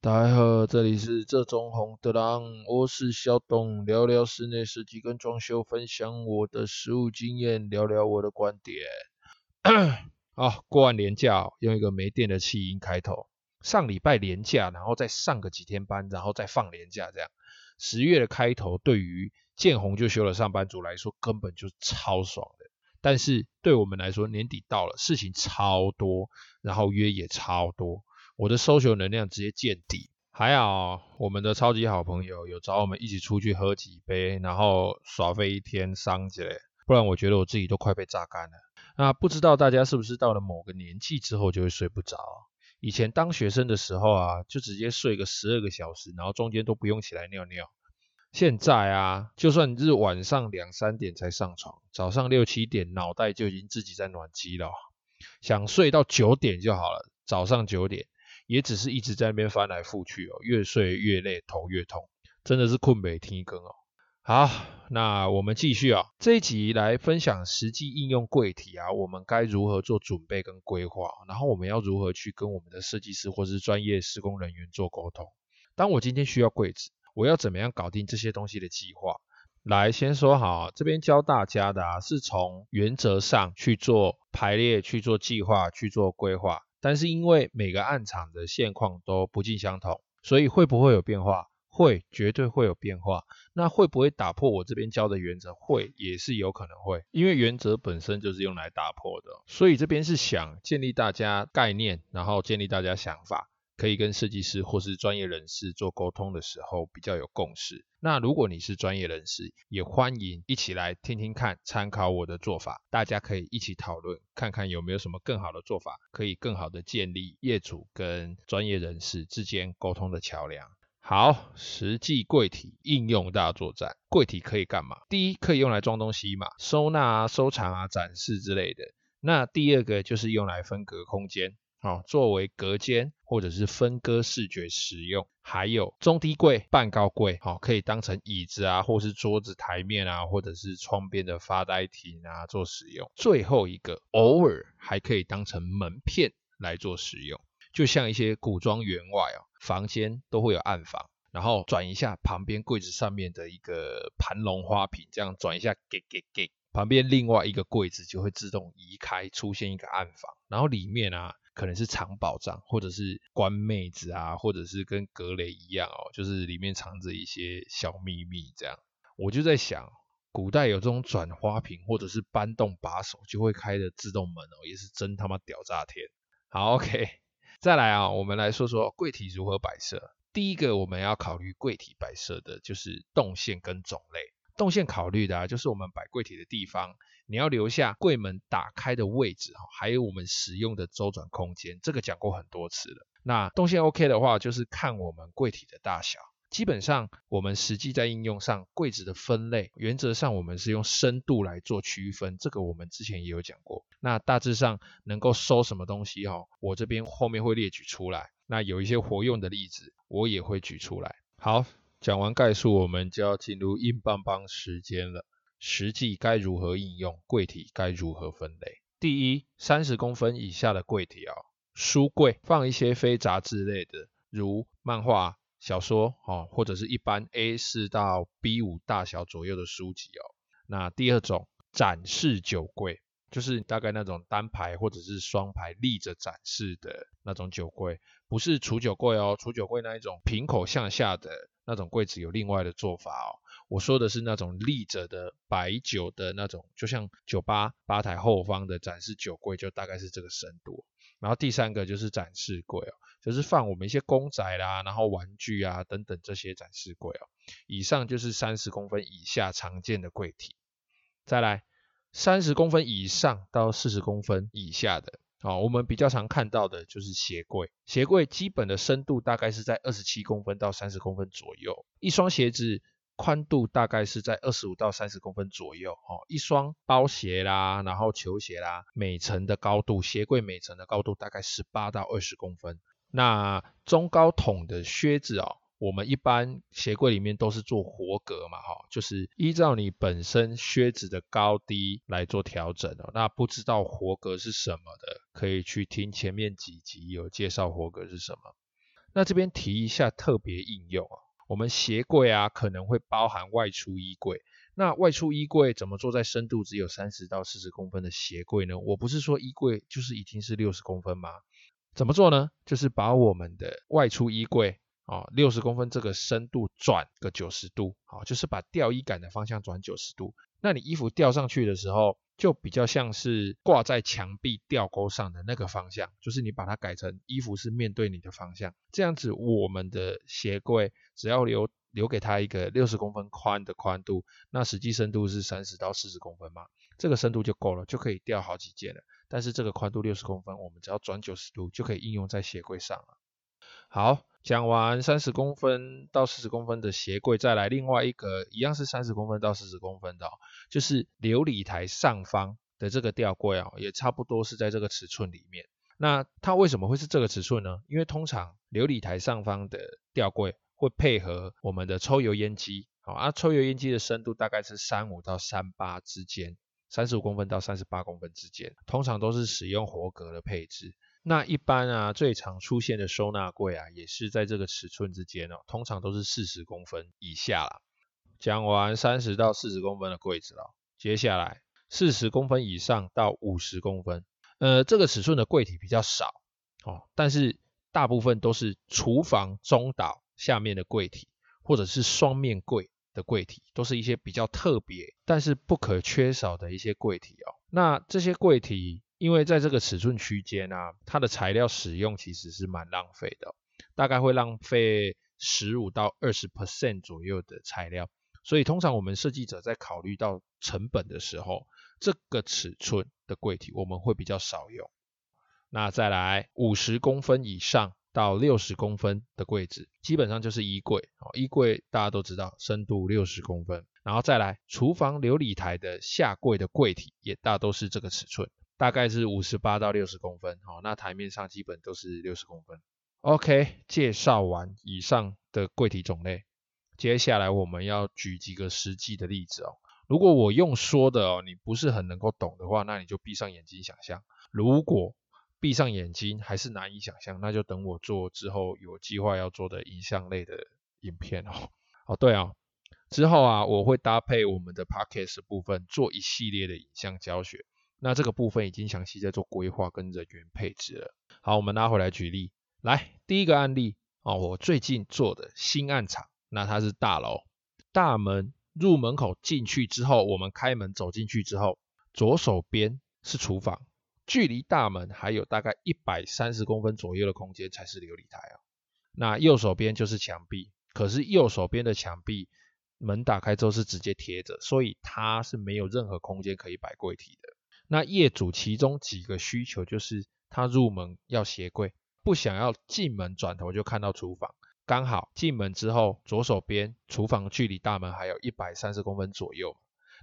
大家好，这里是这中红的狼，我是小董，聊聊室内设计跟装修，分享我的实务经验，聊聊我的观点。啊，过完年假，用一个没电的气音开头。上礼拜年假，然后再上个几天班，然后再放年假，这样。十月的开头，对于见红就休的上班族来说，根本就超爽的。但是对我们来说，年底到了，事情超多，然后约也超多。我的搜求能量直接见底，还好我们的超级好朋友有找我们一起出去喝几杯，然后耍飞一天伤起来，不然我觉得我自己都快被榨干了。那不知道大家是不是到了某个年纪之后就会睡不着？以前当学生的时候啊，就直接睡个十二个小时，然后中间都不用起来尿尿。现在啊，就算你是晚上两三点才上床，早上六七点脑袋就已经自己在暖机了，想睡到九点就好了，早上九点。也只是一直在那边翻来覆去哦，越睡越累，头越痛，真的是困没天光哦。好，那我们继续啊、哦，这一集来分享实际应用柜体啊，我们该如何做准备跟规划，然后我们要如何去跟我们的设计师或是专业施工人员做沟通。当我今天需要柜子，我要怎么样搞定这些东西的计划？来，先说好，这边教大家的啊，是从原则上去做排列、去做计划、去做规划。但是因为每个案场的现况都不尽相同，所以会不会有变化？会，绝对会有变化。那会不会打破我这边教的原则？会，也是有可能会。因为原则本身就是用来打破的，所以这边是想建立大家概念，然后建立大家想法。可以跟设计师或是专业人士做沟通的时候比较有共识。那如果你是专业人士，也欢迎一起来听听看，参考我的做法，大家可以一起讨论，看看有没有什么更好的做法，可以更好的建立业主跟专业人士之间沟通的桥梁。好，实际柜体应用大作战，柜体可以干嘛？第一，可以用来装东西嘛，收纳啊、收藏啊、展示之类的。那第二个就是用来分隔空间。好，作为隔间或者是分割视觉使用，还有中低柜、半高柜，好，可以当成椅子啊，或是桌子、台面啊，或者是窗边的发呆亭啊做使用。最后一个，偶尔还可以当成门片来做使用，就像一些古装员外哦，房间都会有暗房，然后转一下旁边柜子上面的一个盘龙花瓶，这样转一下，给给给，旁边另外一个柜子就会自动移开，出现一个暗房，然后里面啊。可能是藏宝藏，或者是关妹子啊，或者是跟格雷一样哦，就是里面藏着一些小秘密这样。我就在想，古代有这种转花瓶或者是搬动把手就会开的自动门哦，也是真他妈屌炸天。好，OK，再来啊，我们来说说柜体如何摆设。第一个我们要考虑柜体摆设的就是动线跟种类。动线考虑的啊，就是我们摆柜体的地方，你要留下柜门打开的位置哈，还有我们使用的周转空间，这个讲过很多次了。那动线 OK 的话，就是看我们柜体的大小。基本上，我们实际在应用上，柜子的分类，原则上我们是用深度来做区分，这个我们之前也有讲过。那大致上能够收什么东西哈，我这边后面会列举出来。那有一些活用的例子，我也会举出来。好。讲完概述，我们就要进入硬邦邦时间了。实际该如何应用柜体？该如何分类？第一，三十公分以下的柜体哦，书柜放一些非杂志类的，如漫画、小说哦，或者是一般 A4 到 B5 大小左右的书籍哦。那第二种，展示酒柜，就是大概那种单排或者是双排立着展示的那种酒柜，不是储酒柜哦，储酒柜那一种平口向下的。那种柜子有另外的做法哦，我说的是那种立着的摆酒的那种，就像酒吧吧台后方的展示酒柜，就大概是这个深度。然后第三个就是展示柜哦，就是放我们一些公仔啦，然后玩具啊等等这些展示柜哦。以上就是三十公分以下常见的柜体，再来三十公分以上到四十公分以下的。好，我们比较常看到的就是鞋柜。鞋柜基本的深度大概是在二十七公分到三十公分左右，一双鞋子宽度大概是在二十五到三十公分左右。哦，一双包鞋啦，然后球鞋啦，每层的高度，鞋柜每层的高度大概十八到二十公分。那中高筒的靴子哦。我们一般鞋柜里面都是做活格嘛，哈，就是依照你本身靴子的高低来做调整哦。那不知道活格是什么的，可以去听前面几集有介绍活格是什么。那这边提一下特别应用啊，我们鞋柜啊可能会包含外出衣柜。那外出衣柜怎么做在深度只有三十到四十公分的鞋柜呢？我不是说衣柜就是一定是六十公分吗？怎么做呢？就是把我们的外出衣柜啊六十公分这个深度转个九十度，好，就是把吊衣杆的方向转九十度。那你衣服吊上去的时候，就比较像是挂在墙壁吊钩上的那个方向，就是你把它改成衣服是面对你的方向，这样子我们的鞋柜只要留留给它一个六十公分宽的宽度，那实际深度是三十到四十公分嘛，这个深度就够了，就可以吊好几件了。但是这个宽度六十公分，我们只要转九十度就可以应用在鞋柜上了。好，讲完三十公分到四十公分的鞋柜，再来另外一个一样是三十公分到四十公分的哦，就是琉璃台上方的这个吊柜哦，也差不多是在这个尺寸里面。那它为什么会是这个尺寸呢？因为通常琉璃台上方的吊柜会配合我们的抽油烟机，好啊，抽油烟机的深度大概是三五到三八之间。三十五公分到三十八公分之间，通常都是使用活格的配置。那一般啊，最常出现的收纳柜啊，也是在这个尺寸之间哦，通常都是四十公分以下啦。讲完三十到四十公分的柜子了，接下来四十公分以上到五十公分，呃，这个尺寸的柜体比较少哦，但是大部分都是厨房中岛下面的柜体，或者是双面柜。的柜体都是一些比较特别，但是不可缺少的一些柜体哦。那这些柜体，因为在这个尺寸区间啊，它的材料使用其实是蛮浪费的，大概会浪费十五到二十 percent 左右的材料。所以通常我们设计者在考虑到成本的时候，这个尺寸的柜体我们会比较少用。那再来五十公分以上。到六十公分的柜子，基本上就是衣柜。哦，衣柜大家都知道，深度六十公分。然后再来，厨房琉璃台的下柜的柜体也大都是这个尺寸，大概是五十八到六十公分。哦，那台面上基本都是六十公分。OK，介绍完以上的柜体种类，接下来我们要举几个实际的例子哦。如果我用说的哦，你不是很能够懂的话，那你就闭上眼睛想象。如果闭上眼睛还是难以想象，那就等我做之后有计划要做的影像类的影片哦。哦，对啊，之后啊我会搭配我们的 Podcast 部分做一系列的影像教学。那这个部分已经详细在做规划跟人员配置了。好，我们拉回来举例，来第一个案例哦，我最近做的新案场，那它是大楼，大门入门口进去之后，我们开门走进去之后，左手边是厨房。距离大门还有大概一百三十公分左右的空间才是流理台啊。那右手边就是墙壁，可是右手边的墙壁门打开之后是直接贴着，所以它是没有任何空间可以摆柜体的。那业主其中几个需求就是他入门要鞋柜，不想要进门转头就看到厨房，刚好进门之后左手边厨房距离大门还有一百三十公分左右，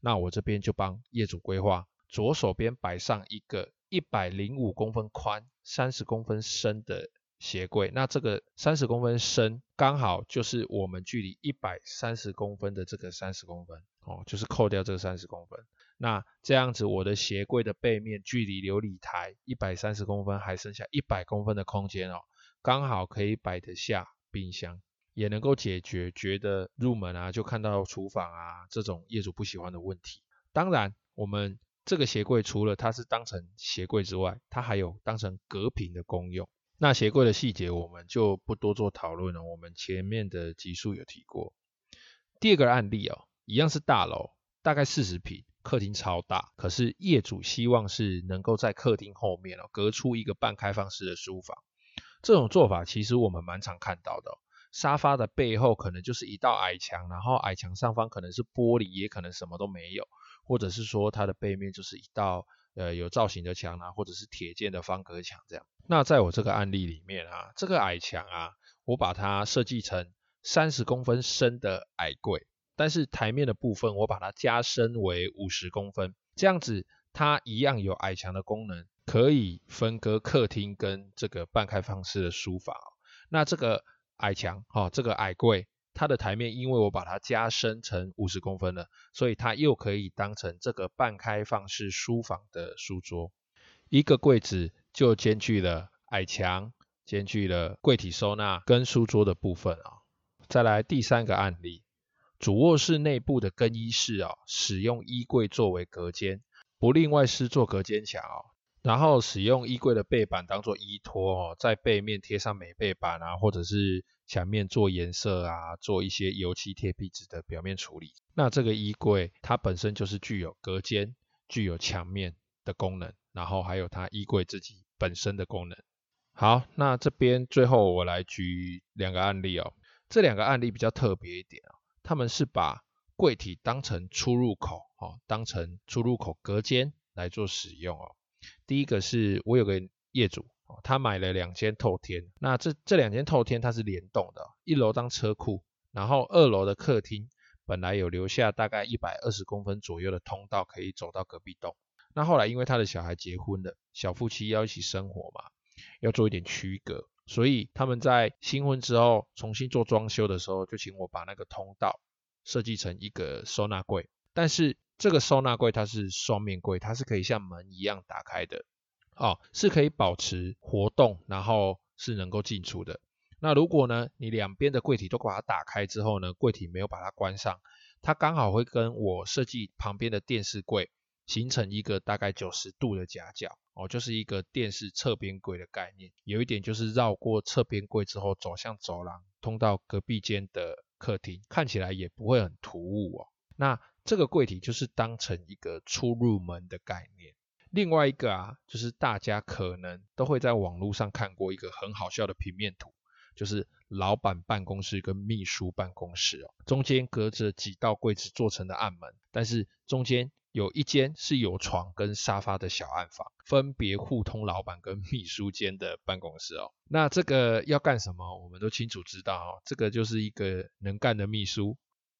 那我这边就帮业主规划左手边摆上一个。一百零五公分宽、三十公分深的鞋柜，那这个三十公分深刚好就是我们距离一百三十公分的这个三十公分哦，就是扣掉这个三十公分。那这样子，我的鞋柜的背面距离流理台一百三十公分，还剩下一百公分的空间哦，刚好可以摆得下冰箱，也能够解决觉得入门啊就看到厨房啊这种业主不喜欢的问题。当然，我们。这个鞋柜除了它是当成鞋柜之外，它还有当成隔屏的功用。那鞋柜的细节我们就不多做讨论了，我们前面的集数有提过。第二个案例哦，一样是大楼，大概四十坪，客厅超大，可是业主希望是能够在客厅后面哦，隔出一个半开放式的书房。这种做法其实我们蛮常看到的哦，沙发的背后可能就是一道矮墙，然后矮墙上方可能是玻璃，也可能什么都没有。或者是说它的背面就是一道呃有造型的墙啊，或者是铁件的方格墙这样。那在我这个案例里面啊，这个矮墙啊，我把它设计成三十公分深的矮柜，但是台面的部分我把它加深为五十公分，这样子它一样有矮墙的功能，可以分割客厅跟这个半开放式的书房。那这个矮墙哈，这个矮柜。它的台面，因为我把它加深成五十公分了，所以它又可以当成这个半开放式书房的书桌。一个柜子就兼具了矮墙、兼具了柜体收纳跟书桌的部分啊。再来第三个案例，主卧室内部的更衣室啊，使用衣柜作为隔间，不另外施做隔间墙哦。然后使用衣柜的背板当做依托哦，在背面贴上美背板啊，或者是墙面做颜色啊，做一些油漆贴壁纸的表面处理。那这个衣柜它本身就是具有隔间、具有墙面的功能，然后还有它衣柜自己本身的功能。好，那这边最后我来举两个案例哦，这两个案例比较特别一点哦，他们是把柜体当成出入口哦，当成出入口隔间来做使用哦。第一个是我有个业主，他买了两间透天，那这这两间透天它是联动的，一楼当车库，然后二楼的客厅本来有留下大概一百二十公分左右的通道可以走到隔壁栋，那后来因为他的小孩结婚了，小夫妻要一起生活嘛，要做一点区隔，所以他们在新婚之后重新做装修的时候，就请我把那个通道设计成一个收纳柜，但是。这个收纳柜它是双面柜，它是可以像门一样打开的，哦，是可以保持活动，然后是能够进出的。那如果呢，你两边的柜体都把它打开之后呢，柜体没有把它关上，它刚好会跟我设计旁边的电视柜形成一个大概九十度的夹角，哦，就是一个电视侧边柜的概念。有一点就是绕过侧边柜之后走向走廊，通到隔壁间的客厅，看起来也不会很突兀哦。那这个柜体就是当成一个出入门的概念。另外一个啊，就是大家可能都会在网络上看过一个很好笑的平面图，就是老板办公室跟秘书办公室哦，中间隔着几道柜子做成的暗门，但是中间有一间是有床跟沙发的小暗房，分别互通老板跟秘书间的办公室哦。那这个要干什么？我们都清楚知道哦，这个就是一个能干的秘书，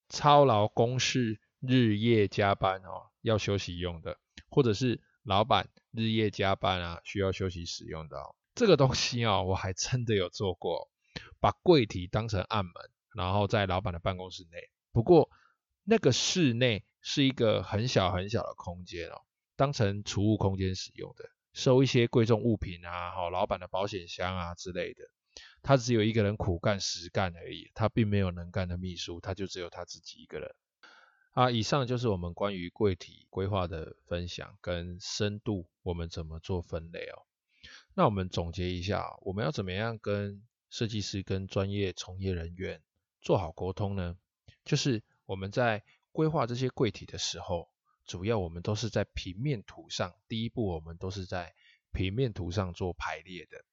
操劳公事。日夜加班哦，要休息用的，或者是老板日夜加班啊，需要休息使用的哦。这个东西哦，我还真的有做过，把柜体当成暗门，然后在老板的办公室内。不过那个室内是一个很小很小的空间哦，当成储物空间使用的，收一些贵重物品啊，好，老板的保险箱啊之类的。他只有一个人苦干实干而已，他并没有能干的秘书，他就只有他自己一个人。啊，以上就是我们关于柜体规划的分享跟深度，我们怎么做分类哦？那我们总结一下，我们要怎么样跟设计师跟专业从业人员做好沟通呢？就是我们在规划这些柜体的时候，主要我们都是在平面图上，第一步我们都是在平面图上做排列的。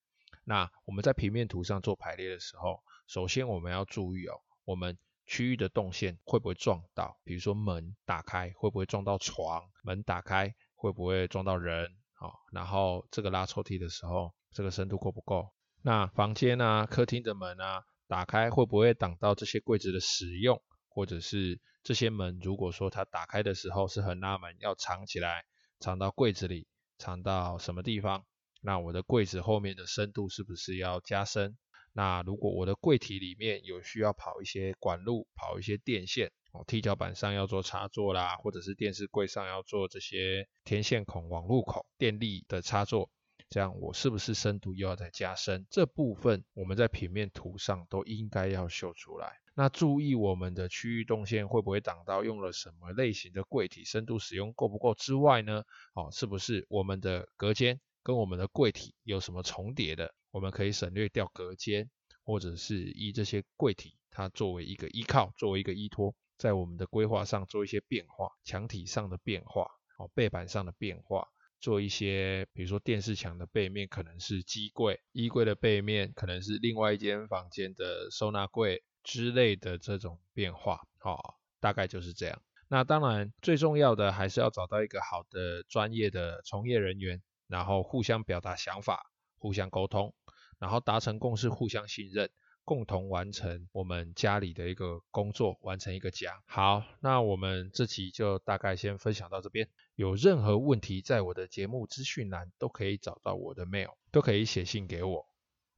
那我们在平面图上做排列的时候，首先我们要注意哦，我们区域的动线会不会撞到？比如说门打开会不会撞到床？门打开会不会撞到人？好，然后这个拉抽屉的时候，这个深度够不够？那房间啊、客厅的门啊，打开会不会挡到这些柜子的使用？或者是这些门，如果说它打开的时候是横拉门，要藏起来，藏到柜子里，藏到什么地方？那我的柜子后面的深度是不是要加深？那如果我的柜体里面有需要跑一些管路、跑一些电线，哦，踢脚板上要做插座啦，或者是电视柜上要做这些天线孔、网路孔、电力的插座，这样我是不是深度又要再加深？这部分我们在平面图上都应该要秀出来。那注意我们的区域动线会不会挡到，用了什么类型的柜体，深度使用够不够之外呢？哦，是不是我们的隔间跟我们的柜体有什么重叠的？我们可以省略掉隔间，或者是以这些柜体，它作为一个依靠，作为一个依托，在我们的规划上做一些变化，墙体上的变化，哦，背板上的变化，做一些，比如说电视墙的背面可能是机柜，衣柜的背面可能是另外一间房间的收纳柜之类的这种变化，哦，大概就是这样。那当然，最重要的还是要找到一个好的专业的从业人员，然后互相表达想法。互相沟通，然后达成共识，互相信任，共同完成我们家里的一个工作，完成一个家。好，那我们这期就大概先分享到这边。有任何问题，在我的节目资讯栏都可以找到我的 mail，都可以写信给我。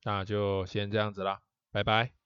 那就先这样子啦，拜拜。